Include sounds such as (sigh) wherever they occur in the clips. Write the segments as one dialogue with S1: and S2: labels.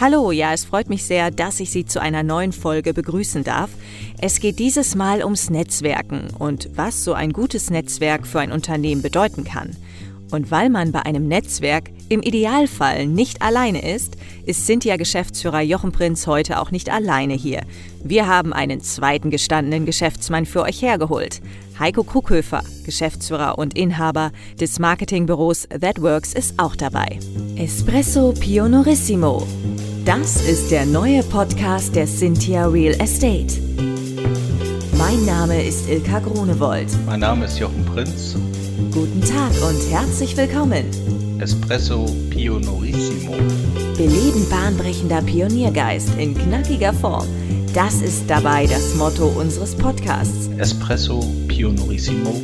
S1: Hallo, ja, es freut mich sehr, dass ich Sie zu einer neuen Folge begrüßen darf. Es geht dieses Mal ums Netzwerken und was so ein gutes Netzwerk für ein Unternehmen bedeuten kann. Und weil man bei einem Netzwerk im Idealfall nicht alleine ist, ist Cynthia-Geschäftsführer Jochen Prinz heute auch nicht alleine hier. Wir haben einen zweiten gestandenen Geschäftsmann für euch hergeholt. Heiko Krughöfer, Geschäftsführer und Inhaber des Marketingbüros ThatWorks, ist auch dabei. Espresso Pionorissimo. Das ist der neue Podcast der Cynthia Real Estate. Mein Name ist Ilka Grunewold.
S2: Mein Name ist Jochen Prinz.
S1: Guten Tag und herzlich willkommen.
S2: Espresso Pionorissimo.
S1: Beleben bahnbrechender Pioniergeist in knackiger Form. Das ist dabei das Motto unseres Podcasts.
S2: Espresso Pionorissimo.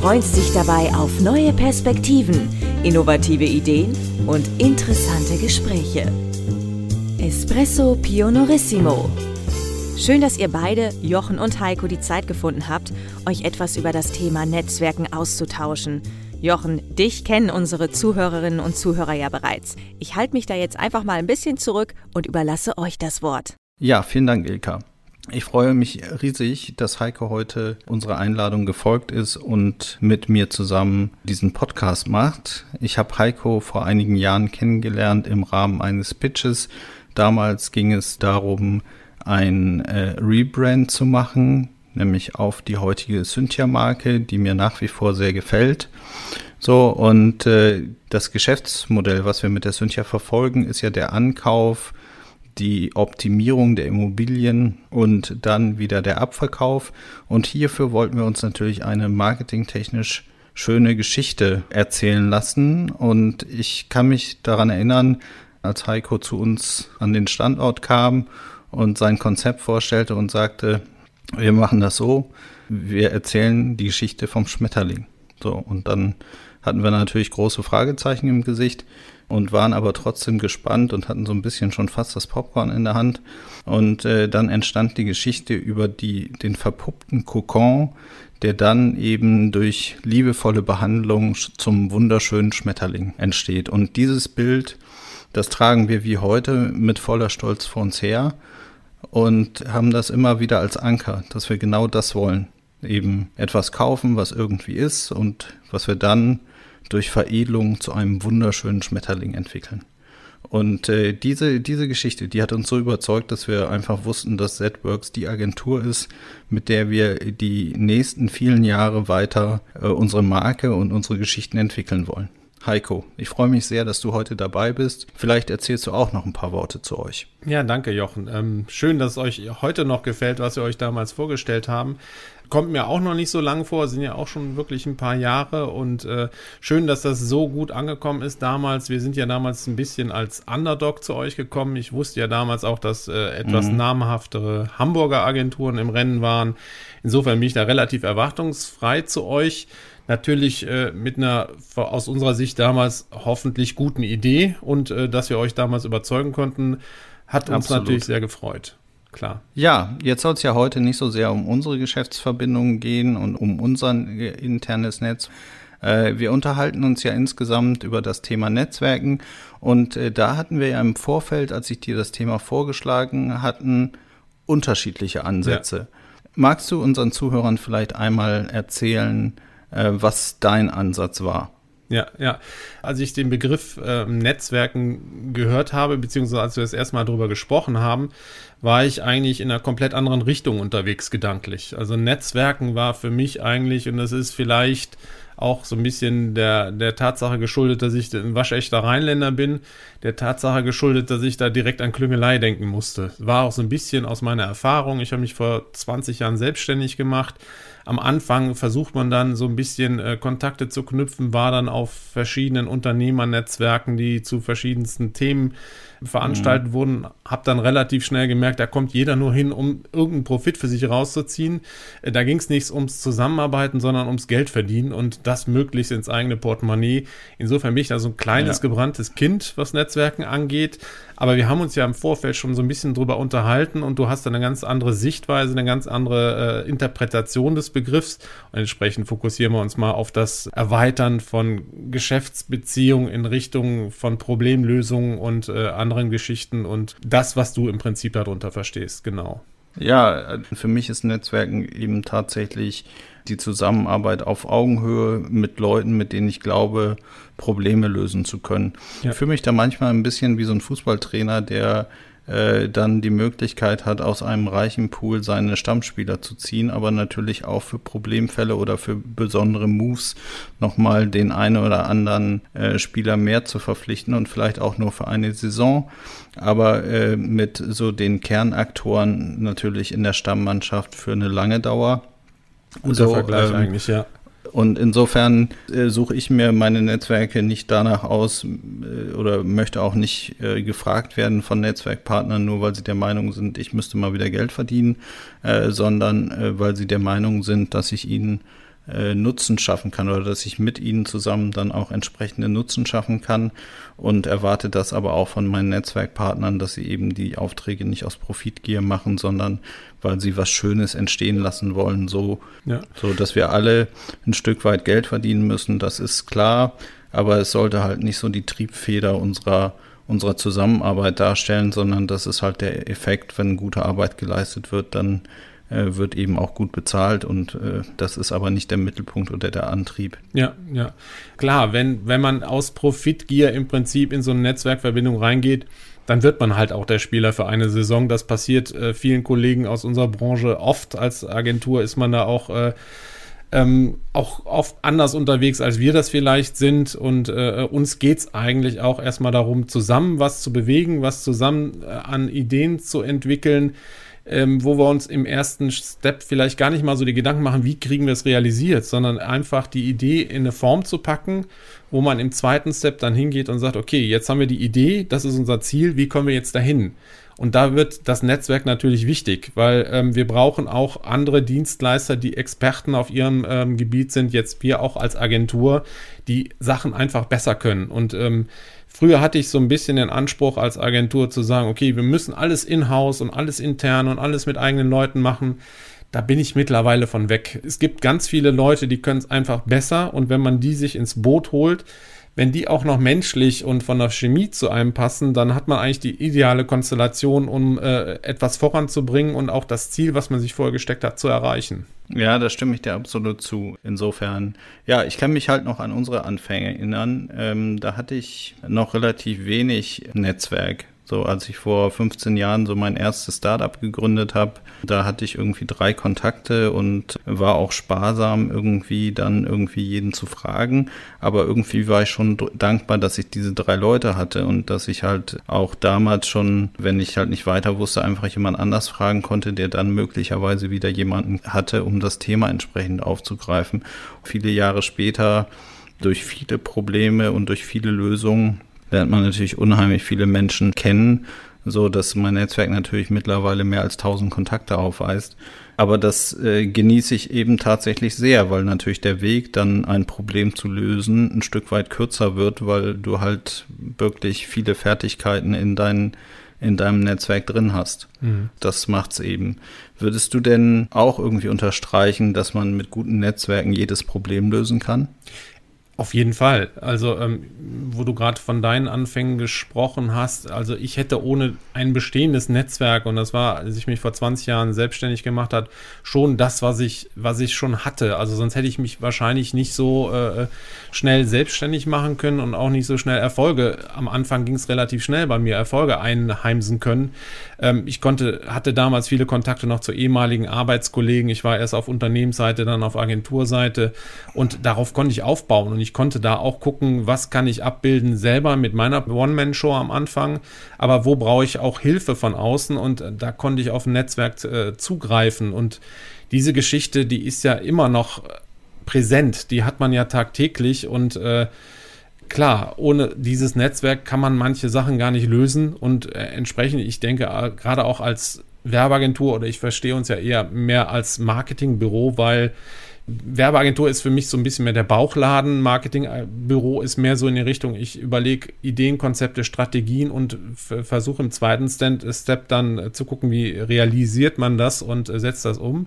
S1: Freust dich dabei auf neue Perspektiven, innovative Ideen und interessante Gespräche. Espresso Pionorissimo. Schön, dass ihr beide, Jochen und Heiko, die Zeit gefunden habt, euch etwas über das Thema Netzwerken auszutauschen. Jochen, dich kennen unsere Zuhörerinnen und Zuhörer ja bereits. Ich halte mich da jetzt einfach mal ein bisschen zurück und überlasse euch das Wort.
S2: Ja, vielen Dank, Ilka. Ich freue mich riesig, dass Heiko heute unserer Einladung gefolgt ist und mit mir zusammen diesen Podcast macht. Ich habe Heiko vor einigen Jahren kennengelernt im Rahmen eines Pitches. Damals ging es darum, ein äh, Rebrand zu machen, nämlich auf die heutige Cynthia-Marke, die mir nach wie vor sehr gefällt. So, und äh, das Geschäftsmodell, was wir mit der Cynthia verfolgen, ist ja der Ankauf, die Optimierung der Immobilien und dann wieder der Abverkauf. Und hierfür wollten wir uns natürlich eine marketingtechnisch schöne Geschichte erzählen lassen. Und ich kann mich daran erinnern, als Heiko zu uns an den Standort kam und sein Konzept vorstellte und sagte, wir machen das so, wir erzählen die Geschichte vom Schmetterling. So, und dann hatten wir natürlich große Fragezeichen im Gesicht und waren aber trotzdem gespannt und hatten so ein bisschen schon fast das Popcorn in der Hand. Und äh, dann entstand die Geschichte über die, den verpuppten Kokon, der dann eben durch liebevolle Behandlung zum wunderschönen Schmetterling entsteht. Und dieses Bild, das tragen wir wie heute mit voller Stolz vor uns her und haben das immer wieder als Anker, dass wir genau das wollen. Eben etwas kaufen, was irgendwie ist und was wir dann durch Veredelung zu einem wunderschönen Schmetterling entwickeln. Und äh, diese, diese Geschichte, die hat uns so überzeugt, dass wir einfach wussten, dass ZWorks die Agentur ist, mit der wir die nächsten vielen Jahre weiter äh, unsere Marke und unsere Geschichten entwickeln wollen. Heiko, ich freue mich sehr, dass du heute dabei bist. Vielleicht erzählst du auch noch ein paar Worte zu euch.
S3: Ja, danke, Jochen. Ähm, schön, dass es euch heute noch gefällt, was wir euch damals vorgestellt haben. Kommt mir auch noch nicht so lang vor, sind ja auch schon wirklich ein paar Jahre und äh, schön, dass das so gut angekommen ist damals. Wir sind ja damals ein bisschen als Underdog zu euch gekommen. Ich wusste ja damals auch, dass äh, etwas mhm. namhaftere Hamburger Agenturen im Rennen waren. Insofern bin ich da relativ erwartungsfrei zu euch natürlich äh, mit einer aus unserer Sicht damals hoffentlich guten Idee und äh, dass wir euch damals überzeugen konnten, hat uns Absolut. natürlich sehr gefreut. Klar.
S2: Ja, jetzt soll es ja heute nicht so sehr um unsere Geschäftsverbindungen gehen und um unser internes Netz. Äh, wir unterhalten uns ja insgesamt über das Thema Netzwerken und äh, da hatten wir ja im Vorfeld, als ich dir das Thema vorgeschlagen hatten, unterschiedliche Ansätze. Ja. Magst du unseren Zuhörern vielleicht einmal erzählen, äh, was dein Ansatz war.
S3: Ja, ja. Als ich den Begriff äh, Netzwerken gehört habe, beziehungsweise als wir das erstmal darüber gesprochen haben, war ich eigentlich in einer komplett anderen Richtung unterwegs gedanklich. Also Netzwerken war für mich eigentlich, und das ist vielleicht auch so ein bisschen der, der Tatsache geschuldet, dass ich ein waschechter Rheinländer bin, der Tatsache geschuldet, dass ich da direkt an Klüngelei denken musste. War auch so ein bisschen aus meiner Erfahrung. Ich habe mich vor 20 Jahren selbstständig gemacht am Anfang versucht man dann so ein bisschen äh, Kontakte zu knüpfen, war dann auf verschiedenen Unternehmernetzwerken, die zu verschiedensten Themen veranstaltet mhm. wurden, habe dann relativ schnell gemerkt, da kommt jeder nur hin, um irgendeinen Profit für sich rauszuziehen. Äh, da ging es nicht ums Zusammenarbeiten, sondern ums Geld verdienen und das möglichst ins eigene Portemonnaie. Insofern bin ich da so ein kleines ja. gebranntes Kind, was Netzwerken angeht. Aber wir haben uns ja im Vorfeld schon so ein bisschen drüber unterhalten und du hast eine ganz andere Sichtweise, eine ganz andere äh, Interpretation des Begriffs. Und entsprechend fokussieren wir uns mal auf das Erweitern von Geschäftsbeziehungen in Richtung von Problemlösungen und äh, anderen Geschichten und das, was du im Prinzip darunter verstehst, genau.
S2: Ja, für mich ist Netzwerken eben tatsächlich die Zusammenarbeit auf Augenhöhe mit Leuten, mit denen ich glaube, Probleme lösen zu können. Ja. Ich fühle mich da manchmal ein bisschen wie so ein Fußballtrainer, der äh, dann die Möglichkeit hat, aus einem reichen Pool seine Stammspieler zu ziehen, aber natürlich auch für Problemfälle oder für besondere Moves nochmal den einen oder anderen äh, Spieler mehr zu verpflichten und vielleicht auch nur für eine Saison, aber äh, mit so den Kernaktoren natürlich in der Stammmannschaft für eine lange Dauer.
S3: Guter so, Vergleich ähm, eigentlich, ja.
S2: Und insofern äh, suche ich mir meine Netzwerke nicht danach aus äh, oder möchte auch nicht äh, gefragt werden von Netzwerkpartnern, nur weil sie der Meinung sind, ich müsste mal wieder Geld verdienen, äh, sondern äh, weil sie der Meinung sind, dass ich ihnen äh, Nutzen schaffen kann oder dass ich mit ihnen zusammen dann auch entsprechende Nutzen schaffen kann und erwarte das aber auch von meinen Netzwerkpartnern, dass sie eben die Aufträge nicht aus Profitgier machen, sondern weil sie was Schönes entstehen lassen wollen, so, ja. so dass wir alle ein Stück weit Geld verdienen müssen, das ist klar, aber es sollte halt nicht so die Triebfeder unserer unserer Zusammenarbeit darstellen, sondern das ist halt der Effekt, wenn gute Arbeit geleistet wird, dann äh, wird eben auch gut bezahlt und äh, das ist aber nicht der Mittelpunkt oder der Antrieb.
S3: Ja, ja. Klar, wenn, wenn man aus Profitgier im Prinzip in so eine Netzwerkverbindung reingeht, dann wird man halt auch der Spieler für eine Saison. Das passiert äh, vielen Kollegen aus unserer Branche oft. Als Agentur ist man da auch, äh, ähm, auch oft anders unterwegs, als wir das vielleicht sind. Und äh, uns geht es eigentlich auch erstmal darum, zusammen was zu bewegen, was zusammen äh, an Ideen zu entwickeln ähm, wo wir uns im ersten Step vielleicht gar nicht mal so die Gedanken machen, wie kriegen wir es realisiert, sondern einfach die Idee in eine Form zu packen, wo man im zweiten Step dann hingeht und sagt, okay, jetzt haben wir die Idee, das ist unser Ziel, wie kommen wir jetzt dahin? Und da wird das Netzwerk natürlich wichtig, weil ähm, wir brauchen auch andere Dienstleister, die Experten auf ihrem ähm, Gebiet sind, jetzt wir auch als Agentur, die Sachen einfach besser können. Und ähm, Früher hatte ich so ein bisschen den Anspruch als Agentur zu sagen, okay, wir müssen alles in-house und alles intern und alles mit eigenen Leuten machen. Da bin ich mittlerweile von weg. Es gibt ganz viele Leute, die können es einfach besser und wenn man die sich ins Boot holt, wenn die auch noch menschlich und von der Chemie zu einem passen, dann hat man eigentlich die ideale Konstellation, um äh, etwas voranzubringen und auch das Ziel, was man sich vorgesteckt hat, zu erreichen.
S2: Ja, da stimme ich dir absolut zu. Insofern, ja, ich kann mich halt noch an unsere Anfänge erinnern. Ähm, da hatte ich noch relativ wenig Netzwerk. So, als ich vor 15 Jahren so mein erstes Startup gegründet habe, da hatte ich irgendwie drei Kontakte und war auch sparsam, irgendwie dann irgendwie jeden zu fragen. Aber irgendwie war ich schon dankbar, dass ich diese drei Leute hatte und dass ich halt auch damals schon, wenn ich halt nicht weiter wusste, einfach jemand anders fragen konnte, der dann möglicherweise wieder jemanden hatte, um das Thema entsprechend aufzugreifen. Viele Jahre später durch viele Probleme und durch viele Lösungen lernt man natürlich unheimlich viele Menschen kennen, so dass mein Netzwerk natürlich mittlerweile mehr als 1000 Kontakte aufweist. Aber das äh, genieße ich eben tatsächlich sehr, weil natürlich der Weg, dann ein Problem zu lösen, ein Stück weit kürzer wird, weil du halt wirklich viele Fertigkeiten in deinen in deinem Netzwerk drin hast. Mhm. Das macht's eben. Würdest du denn auch irgendwie unterstreichen, dass man mit guten Netzwerken jedes Problem lösen kann?
S3: Auf jeden Fall. Also, ähm, wo du gerade von deinen Anfängen gesprochen hast, also ich hätte ohne ein bestehendes Netzwerk, und das war, als ich mich vor 20 Jahren selbstständig gemacht hat, schon das, was ich, was ich schon hatte. Also sonst hätte ich mich wahrscheinlich nicht so äh, schnell selbstständig machen können und auch nicht so schnell Erfolge. Am Anfang ging es relativ schnell bei mir, Erfolge einheimsen können. Ähm, ich konnte, hatte damals viele Kontakte noch zu ehemaligen Arbeitskollegen. Ich war erst auf Unternehmensseite, dann auf Agenturseite und darauf konnte ich aufbauen. Und ich konnte da auch gucken, was kann ich abbilden selber mit meiner One-Man-Show am Anfang, aber wo brauche ich auch Hilfe von außen und da konnte ich auf ein Netzwerk äh, zugreifen. Und diese Geschichte, die ist ja immer noch präsent, die hat man ja tagtäglich und äh, klar, ohne dieses Netzwerk kann man manche Sachen gar nicht lösen und äh, entsprechend, ich denke, äh, gerade auch als Werbeagentur oder ich verstehe uns ja eher mehr als Marketingbüro, weil Werbeagentur ist für mich so ein bisschen mehr der Bauchladen. Marketingbüro ist mehr so in die Richtung, ich überlege Ideen, Konzepte, Strategien und versuche im zweiten Step dann zu gucken, wie realisiert man das und setzt das um.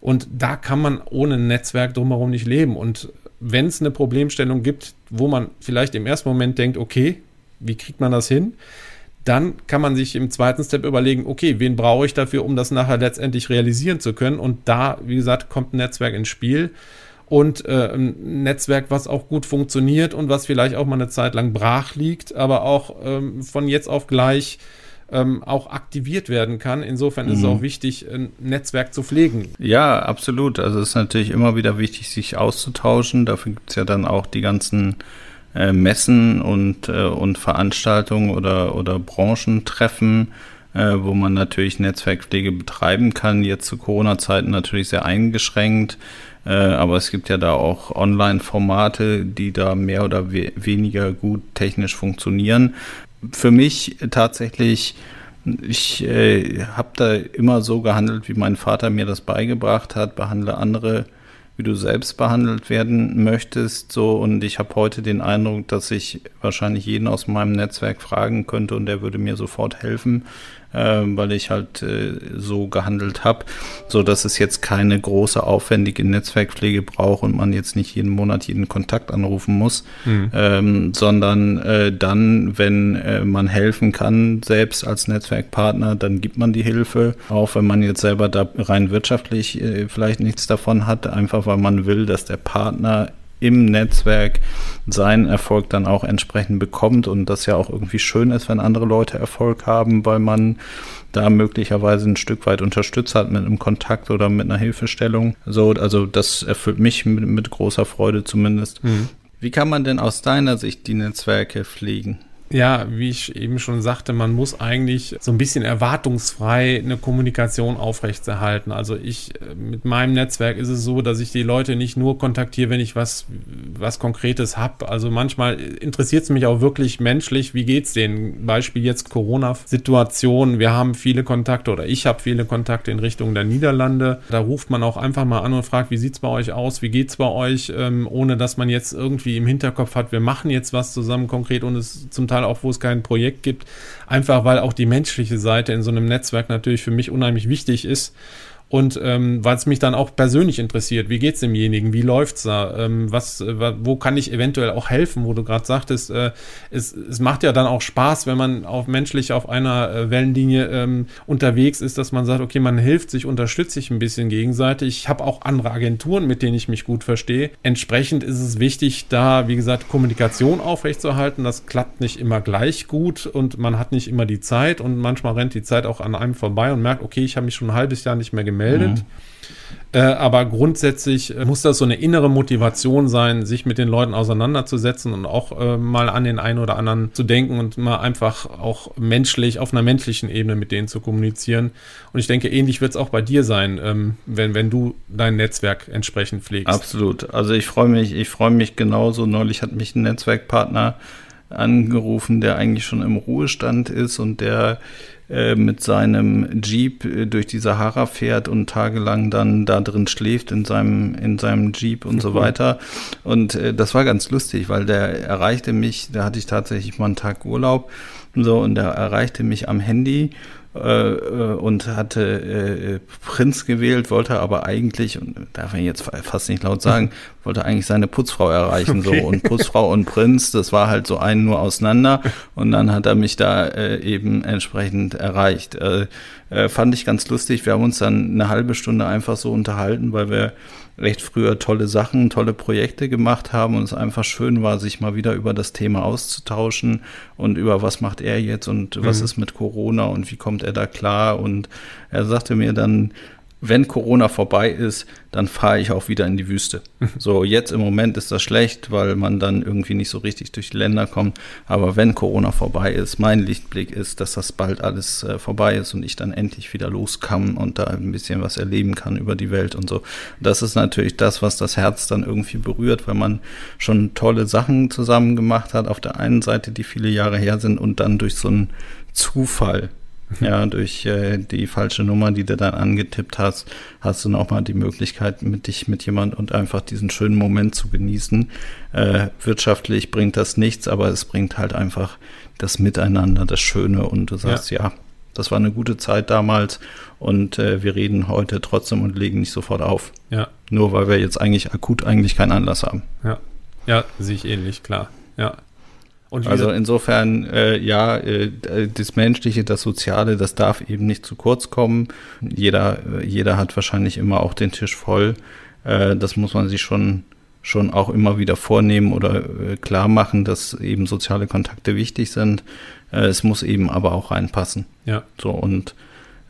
S3: Und da kann man ohne Netzwerk drumherum nicht leben. Und wenn es eine Problemstellung gibt, wo man vielleicht im ersten Moment denkt, okay, wie kriegt man das hin? Dann kann man sich im zweiten Step überlegen, okay, wen brauche ich dafür, um das nachher letztendlich realisieren zu können? Und da, wie gesagt, kommt ein Netzwerk ins Spiel und äh, ein Netzwerk, was auch gut funktioniert und was vielleicht auch mal eine Zeit lang brach liegt, aber auch ähm, von jetzt auf gleich ähm, auch aktiviert werden kann. Insofern ist mhm. es auch wichtig, ein Netzwerk zu pflegen.
S2: Ja, absolut. Also es ist natürlich immer wieder wichtig, sich auszutauschen. Dafür gibt es ja dann auch die ganzen äh, Messen und, äh, und Veranstaltungen oder, oder Branchentreffen, äh, wo man natürlich Netzwerkpflege betreiben kann. Jetzt zu Corona-Zeiten natürlich sehr eingeschränkt. Äh, aber es gibt ja da auch Online-Formate, die da mehr oder we weniger gut technisch funktionieren für mich tatsächlich, ich äh, habe da immer so gehandelt, wie mein Vater mir das beigebracht hat, behandle andere, wie du selbst behandelt werden möchtest, so. Und ich habe heute den Eindruck, dass ich wahrscheinlich jeden aus meinem Netzwerk fragen könnte und der würde mir sofort helfen, äh, weil ich halt äh, so gehandelt habe, so dass es jetzt keine große aufwendige Netzwerkpflege braucht und man jetzt nicht jeden Monat jeden Kontakt anrufen muss, mhm. ähm, sondern äh, dann, wenn äh, man helfen kann, selbst als Netzwerkpartner, dann gibt man die Hilfe, auch wenn man jetzt selber da rein wirtschaftlich äh, vielleicht nichts davon hat, einfach weil man will, dass der Partner im Netzwerk seinen Erfolg dann auch entsprechend bekommt und das ja auch irgendwie schön ist, wenn andere Leute Erfolg haben, weil man da möglicherweise ein Stück weit unterstützt hat mit einem Kontakt oder mit einer Hilfestellung. So, also das erfüllt mich mit, mit großer Freude zumindest. Mhm. Wie kann man denn aus deiner Sicht die Netzwerke pflegen?
S3: Ja, wie ich eben schon sagte, man muss eigentlich so ein bisschen erwartungsfrei eine Kommunikation aufrechterhalten. Also ich, äh, mit meinem Netzwerk ist es so, dass ich die Leute nicht nur kontaktiere, wenn ich was, was Konkretes habe. Also manchmal interessiert es mich auch wirklich menschlich, wie geht's denen? Beispiel jetzt Corona-Situation. Wir haben viele Kontakte oder ich habe viele Kontakte in Richtung der Niederlande. Da ruft man auch einfach mal an und fragt, wie sieht's bei euch aus? Wie geht's bei euch? Ähm, ohne dass man jetzt irgendwie im Hinterkopf hat, wir machen jetzt was zusammen konkret und es zum Teil Teil auch, wo es kein Projekt gibt, einfach weil auch die menschliche Seite in so einem Netzwerk natürlich für mich unheimlich wichtig ist und ähm, weil es mich dann auch persönlich interessiert, wie geht es demjenigen, wie läuft's da, ähm, was, äh, wo kann ich eventuell auch helfen, wo du gerade sagtest, äh, es, es macht ja dann auch Spaß, wenn man auch menschlich auf einer äh, Wellenlinie ähm, unterwegs ist, dass man sagt, okay, man hilft sich, unterstützt sich ein bisschen gegenseitig. Ich habe auch andere Agenturen, mit denen ich mich gut verstehe. Entsprechend ist es wichtig, da, wie gesagt, Kommunikation aufrechtzuerhalten. Das klappt nicht immer gleich gut und man hat nicht immer die Zeit und manchmal rennt die Zeit auch an einem vorbei und merkt, okay, ich habe mich schon ein halbes Jahr nicht mehr gemeldet gemeldet. Mhm. Äh, aber grundsätzlich äh, muss das so eine innere Motivation sein, sich mit den Leuten auseinanderzusetzen und auch äh, mal an den einen oder anderen zu denken und mal einfach auch menschlich, auf einer menschlichen Ebene mit denen zu kommunizieren. Und ich denke, ähnlich wird es auch bei dir sein, ähm, wenn, wenn du dein Netzwerk entsprechend pflegst.
S2: Absolut. Also ich freue mich, ich freue mich genauso. Neulich hat mich ein Netzwerkpartner angerufen, der eigentlich schon im Ruhestand ist und der mit seinem Jeep äh, durch die Sahara fährt und tagelang dann da drin schläft in seinem, in seinem Jeep und so weiter. Und äh, das war ganz lustig, weil der erreichte mich, da hatte ich tatsächlich mal einen Tag Urlaub so und der erreichte mich am Handy äh, äh, und hatte äh, Prinz gewählt, wollte aber eigentlich, und darf ich jetzt fast nicht laut sagen, (laughs) wollte eigentlich seine Putzfrau erreichen. Okay. So. Und Putzfrau und Prinz, das war halt so ein nur auseinander. Und dann hat er mich da äh, eben entsprechend erreicht. Äh, äh, fand ich ganz lustig. Wir haben uns dann eine halbe Stunde einfach so unterhalten, weil wir recht früher tolle Sachen, tolle Projekte gemacht haben und es einfach schön war, sich mal wieder über das Thema auszutauschen und über was macht er jetzt und was mhm. ist mit Corona und wie kommt er da klar. Und er sagte mir dann, wenn Corona vorbei ist, dann fahre ich auch wieder in die Wüste. (laughs) So, jetzt im Moment ist das schlecht, weil man dann irgendwie nicht so richtig durch die Länder kommt. Aber wenn Corona vorbei ist, mein Lichtblick ist, dass das bald alles äh, vorbei ist und ich dann endlich wieder los kann und da ein bisschen was erleben kann über die Welt und so. Das ist natürlich das, was das Herz dann irgendwie berührt, weil man schon tolle Sachen zusammen gemacht hat. Auf der einen Seite, die viele Jahre her sind und dann durch so einen Zufall Ja, durch äh, die falsche Nummer, die du dann angetippt hast, hast du noch mal die Möglichkeit, mit dich mit jemand und einfach diesen schönen Moment zu genießen. Äh, wirtschaftlich bringt das nichts, aber es bringt halt einfach das Miteinander, das Schöne und du sagst, ja, ja das war eine gute Zeit damals und äh, wir reden heute trotzdem und legen nicht sofort auf.
S3: Ja.
S2: Nur weil wir jetzt eigentlich akut eigentlich keinen Anlass haben.
S3: Ja. Ja, sehe ich ähnlich, klar. Ja.
S2: Also insofern, äh, ja, äh, das Menschliche, das Soziale, das darf eben nicht zu kurz kommen. Jeder, äh, jeder hat wahrscheinlich immer auch den Tisch voll. Äh, das muss man sich schon, schon auch immer wieder vornehmen oder äh, klar machen, dass eben soziale Kontakte wichtig sind. Es muss eben aber auch reinpassen.
S3: Ja.
S2: So und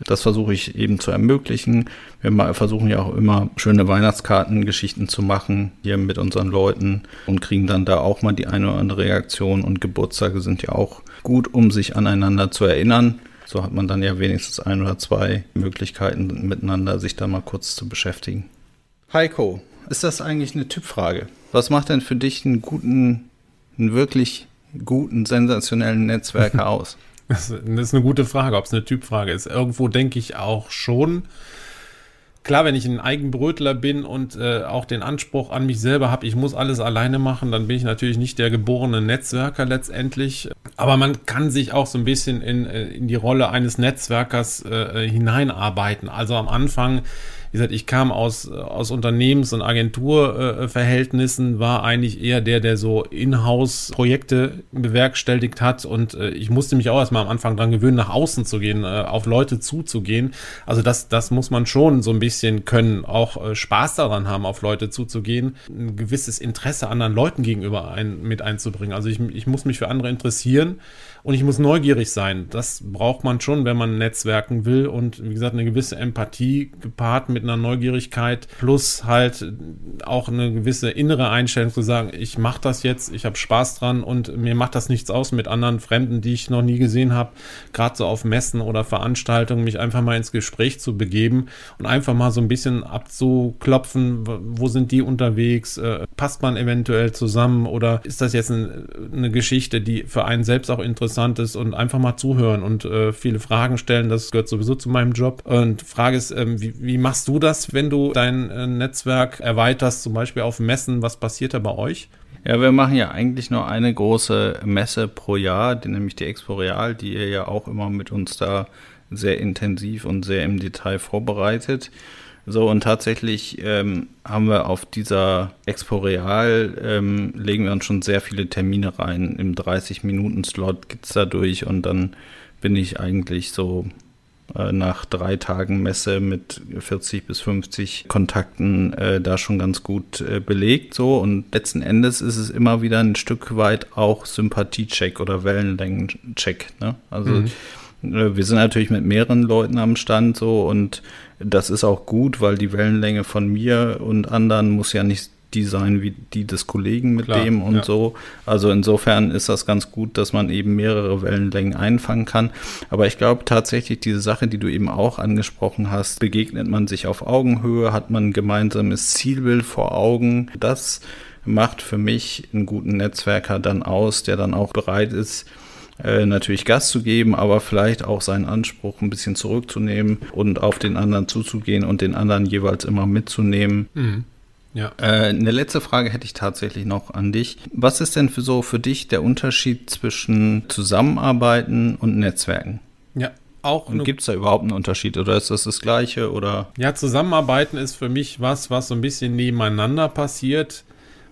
S2: das versuche ich eben zu ermöglichen. Wir versuchen ja auch immer schöne Weihnachtskartengeschichten zu machen hier mit unseren Leuten und kriegen dann da auch mal die eine oder andere Reaktion. Und Geburtstage sind ja auch gut, um sich aneinander zu erinnern. So hat man dann ja wenigstens ein oder zwei Möglichkeiten miteinander, sich da mal kurz zu beschäftigen. Heiko, ist das eigentlich eine Typfrage? Was macht denn für dich einen guten, einen wirklich guten, sensationellen Netzwerker (laughs) aus?
S3: Das ist eine gute Frage, ob es eine Typfrage ist. Irgendwo denke ich auch schon. Klar, wenn ich ein Eigenbrötler bin und äh, auch den Anspruch an mich selber habe, ich muss alles alleine machen, dann bin ich natürlich nicht der geborene Netzwerker letztendlich. Aber man kann sich auch so ein bisschen in, äh, in die Rolle eines Netzwerkers äh, hineinarbeiten. Also am Anfang wie gesagt, ich kam aus, aus Unternehmens- und Agenturverhältnissen, war eigentlich eher der, der so Inhouse-Projekte bewerkstelligt hat und äh, ich musste mich auch erstmal am Anfang dran gewöhnen, nach außen zu gehen, äh, auf Leute zuzugehen. Also das, das muss man schon so ein bisschen können, auch äh, Spaß daran haben, auf Leute zuzugehen, ein gewisses Interesse anderen Leuten gegenüber ein, mit einzubringen. Also ich, ich muss mich für andere interessieren und ich muss neugierig sein. Das braucht man schon, wenn man netzwerken will. Und wie gesagt, eine gewisse Empathie gepaart mit einer Neugierigkeit plus halt auch eine gewisse innere Einstellung zu sagen, ich mache das jetzt, ich habe Spaß dran und mir macht das nichts aus mit anderen Fremden, die ich noch nie gesehen habe, gerade so auf Messen oder Veranstaltungen, mich einfach mal ins Gespräch zu begeben und einfach mal so ein bisschen abzuklopfen, wo sind die unterwegs, äh, passt man eventuell zusammen oder ist das jetzt eine Geschichte, die für einen selbst auch interessant Interessantes und einfach mal zuhören und äh, viele Fragen stellen. Das gehört sowieso zu meinem Job. Und Frage ist, ähm, wie, wie, machst du das, wenn du dein äh, Netzwerk erweiterst, zum Beispiel auf Messen? Was passiert da bei euch?
S2: Ja, wir machen ja eigentlich nur eine große Messe pro Jahr, die, nämlich die Expo Real, die ihr ja auch immer mit uns da sehr intensiv und sehr im Detail vorbereitet. So, und tatsächlich ähm, haben wir auf dieser Expo Real, ähm, legen wir uns schon sehr viele Termine rein. Im 30-Minuten-Slot geht es da durch und dann bin ich eigentlich so nach drei Tagen Messe mit 40 bis 50 Kontakten äh, da schon ganz gut äh, belegt. So, und letzten Endes ist es immer wieder ein Stück weit auch Sympathiecheck oder Wellenlängencheck. Ne? Also mhm äh, wir sind natürlich mit mehreren Leuten am Stand so und das ist auch gut, weil die Wellenlänge von mir und anderen muss ja nicht die sein wie die des Kollegen mit Klar, dem und ja. so. Also insofern ist das ganz gut, dass man eben mehrere Wellenlängen einfangen kann. Aber ich glaube tatsächlich, diese Sache, die du eben auch angesprochen hast, begegnet man sich auf Augenhöhe, hat man ein gemeinsames Zielbild vor Augen. Das macht für mich einen guten Netzwerker dann aus, der dann auch bereit ist, äh, natürlich Gas zu geben, aber vielleicht auch seinen Anspruch ein bisschen zurückzunehmen und auf den anderen zuzugehen und den anderen jeweils immer mitzunehmen. Mhm. Ja. Äh, eine letzte Frage hätte ich tatsächlich noch an dich. Was ist denn für so für dich der Unterschied zwischen Zusammenarbeiten und Netzwerken?
S3: Ja,
S2: auch. Und gibt es da überhaupt einen Unterschied oder ist das das Gleiche oder?
S3: Ja, Zusammenarbeiten ist für mich was, was so ein bisschen nebeneinander passiert.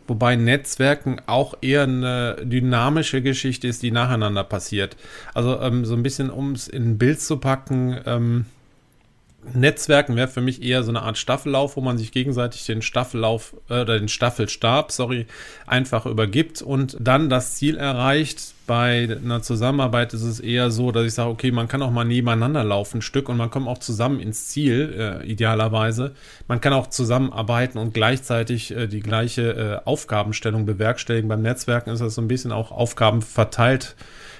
S3: Wobei Netzwerken auch eher eine dynamische Geschichte ist, die nacheinander passiert. Also ähm, so ein bisschen, um es in ein Bild zu packen, ähm, Netzwerken wäre für mich eher so eine Art Staffellauf, wo man sich gegenseitig den Staffellauf äh, oder den Staffelstab, sorry, einfach übergibt und dann das Ziel erreicht. Bei einer Zusammenarbeit ist es eher so, dass ich sage, okay, man kann auch mal nebeneinander laufen, ein Stück, und man kommt auch zusammen ins Ziel, äh, idealerweise. Man kann auch zusammenarbeiten und gleichzeitig äh, die gleiche äh, Aufgabenstellung bewerkstelligen. Beim Netzwerken ist das so ein bisschen auch Aufgaben verteilt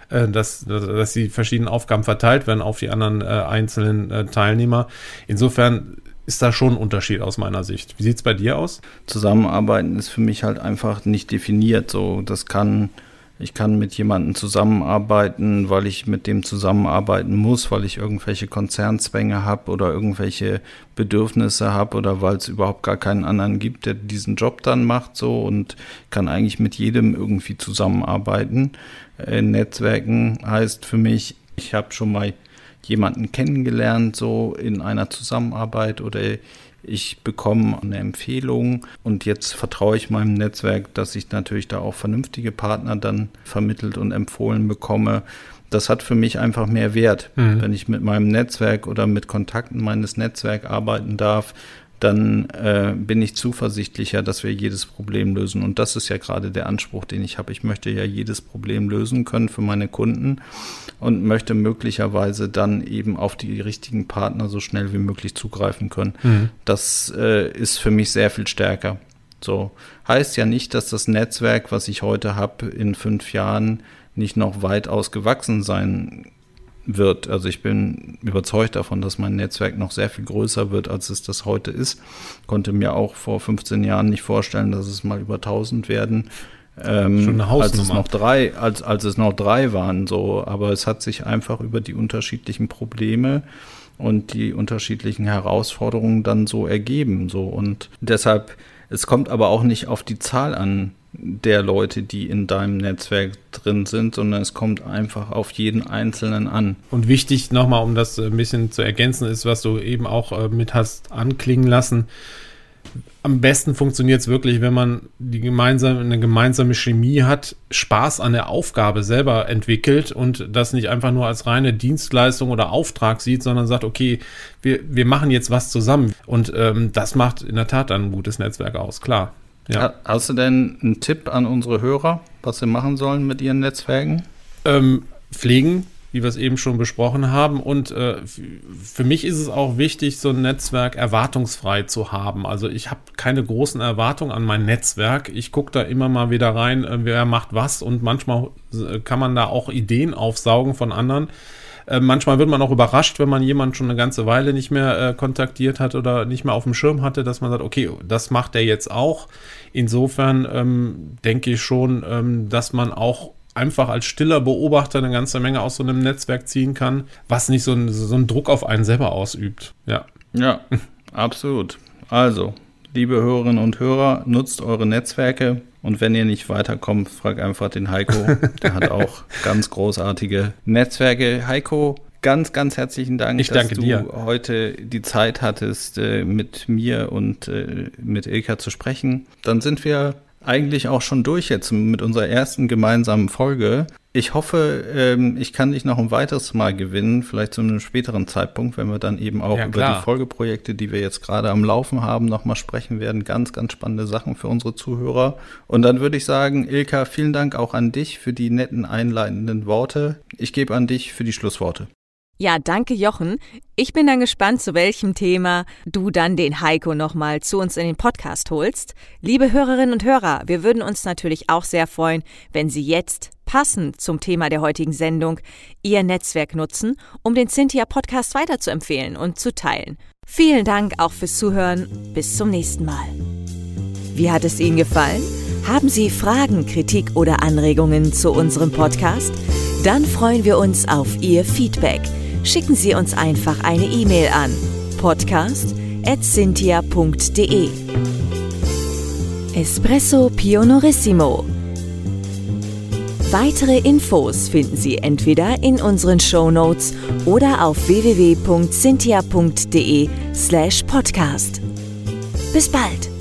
S3: dass, dass die verschiedenen Aufgaben verteilt werden auf die anderen äh, einzelnen äh, Teilnehmer. Insofern ist da schon ein Unterschied aus meiner Sicht. Wie sieht es bei dir aus?
S2: Zusammenarbeiten ist für mich halt einfach nicht definiert. So, das kann Ich kann mit jemandem zusammenarbeiten, weil ich mit dem zusammenarbeiten muss, weil ich irgendwelche Konzernzwänge habe oder irgendwelche Bedürfnisse habe oder weil es überhaupt gar keinen anderen gibt, der diesen Job dann macht so und kann eigentlich mit jedem irgendwie zusammenarbeiten. Äh, Netzwerken heißt für mich, ich habe schon mal jemanden kennengelernt, so in einer Zusammenarbeit oder ich bekomme eine Empfehlung und jetzt vertraue ich meinem Netzwerk, dass ich natürlich da auch vernünftige Partner dann vermittelt und empfohlen bekomme. Das hat für mich einfach mehr Wert. Mhm. Wenn ich mit meinem Netzwerk oder mit Kontakten meines Netzwerks arbeiten darf, dann äh, bin ich zuversichtlicher, dass wir jedes Problem lösen. Und das ist ja gerade der Anspruch, den ich habe. Ich möchte ja jedes Problem lösen können für meine Kunden und möchte möglicherweise dann eben auf die richtigen Partner so schnell wie möglich zugreifen können. Mhm. Das äh, ist für mich sehr viel stärker. So heißt ja nicht, dass das Netzwerk, was ich heute habe, in fünf Jahren nicht noch weitaus gewachsen sein wird. Also ich bin überzeugt davon, dass mein Netzwerk noch sehr viel größer wird, als es das heute ist. Konnte mir auch vor 15 Jahren nicht vorstellen, dass es mal über 1000 werden. Ähm, Schon eine Hausnummer. Als es noch drei, als, als es noch drei waren, so. Aber es hat sich einfach über die unterschiedlichen Probleme und die unterschiedlichen Herausforderungen dann so ergeben, so. Und deshalb, es kommt aber auch nicht auf die Zahl an, der Leute, die in deinem Netzwerk drin sind, sondern es kommt einfach auf jeden Einzelnen an.
S3: Und wichtig nochmal, um das ein bisschen zu ergänzen, ist, was du eben auch äh, mit hast anklingen lassen. Am besten funktioniert es wirklich, wenn man die gemeinsame, eine gemeinsame Chemie hat, Spaß an der Aufgabe selber entwickelt und das nicht einfach nur als reine Dienstleistung oder Auftrag sieht, sondern sagt, okay, wir, wir machen jetzt was zusammen. Und ähm, das macht in der Tat dann ein gutes Netzwerk aus, klar.
S2: Ja. Hast du denn einen Tipp an unsere Hörer, was sie machen sollen mit ihren Netzwerken?
S3: Ähm, pflegen, wie wir es eben schon besprochen haben. Und äh, für mich ist es auch wichtig, so ein Netzwerk erwartungsfrei zu haben. Also ich habe keine großen Erwartungen an mein Netzwerk. Ich gucke da immer mal wieder rein, äh, wer macht was und manchmal äh, kann man da auch Ideen aufsaugen von anderen. Äh, manchmal wird man auch überrascht, wenn man jemanden schon eine ganze Weile nicht mehr äh, kontaktiert hat oder nicht mehr auf dem Schirm hatte, dass man sagt, okay, das macht er jetzt auch. Insofern ähm, denke ich schon, ähm, dass man auch einfach als stiller Beobachter eine ganze Menge aus so einem Netzwerk ziehen kann, was nicht so, ein, so einen Druck auf einen selber ausübt. Ja.
S2: Ja, absolut. Also, liebe Hörerinnen und Hörer, nutzt eure Netzwerke und wenn ihr nicht weiterkommt, fragt einfach den Heiko. Der hat (laughs) auch ganz großartige Netzwerke. Heiko, ganz, ganz herzlichen Dank,
S3: ich dass du dir.
S2: heute die Zeit hattest, äh, mit mir und äh, mit Ilka zu sprechen. Dann sind wir eigentlich auch schon durch jetzt mit unserer ersten gemeinsamen Folge. Ich hoffe, ähm, ich kann dich noch ein weiteres Mal gewinnen, vielleicht zu einem späteren Zeitpunkt, wenn wir dann eben auch ja, über die Folgeprojekte, die wir jetzt gerade am Laufen haben, nochmal sprechen werden. Ganz, ganz spannende Sachen für unsere Zuhörer. Und dann würde ich sagen, Ilka, vielen Dank auch an dich für die netten einleitenden Worte. Ich gebe an dich für die Schlussworte.
S1: Ja, danke Jochen. Ich bin dann gespannt, zu welchem Thema du dann den Heiko nochmal zu uns in den Podcast holst. Liebe Hörerinnen und Hörer, wir würden uns natürlich auch sehr freuen, wenn Sie jetzt passend zum Thema der heutigen Sendung Ihr Netzwerk nutzen, um den Cynthia Podcast weiterzuempfehlen und zu teilen. Vielen Dank auch fürs Zuhören. Bis zum nächsten Mal. Wie hat es Ihnen gefallen? Haben Sie Fragen, Kritik oder Anregungen zu unserem Podcast? Dann freuen wir uns auf Ihr Feedback schicken Sie uns einfach eine E-Mail an podcast.cynthia.de. Espresso Pionorissimo. Weitere Infos finden Sie entweder in unseren Show Notes oder auf www.cynthia.de slash podcast. Bis bald!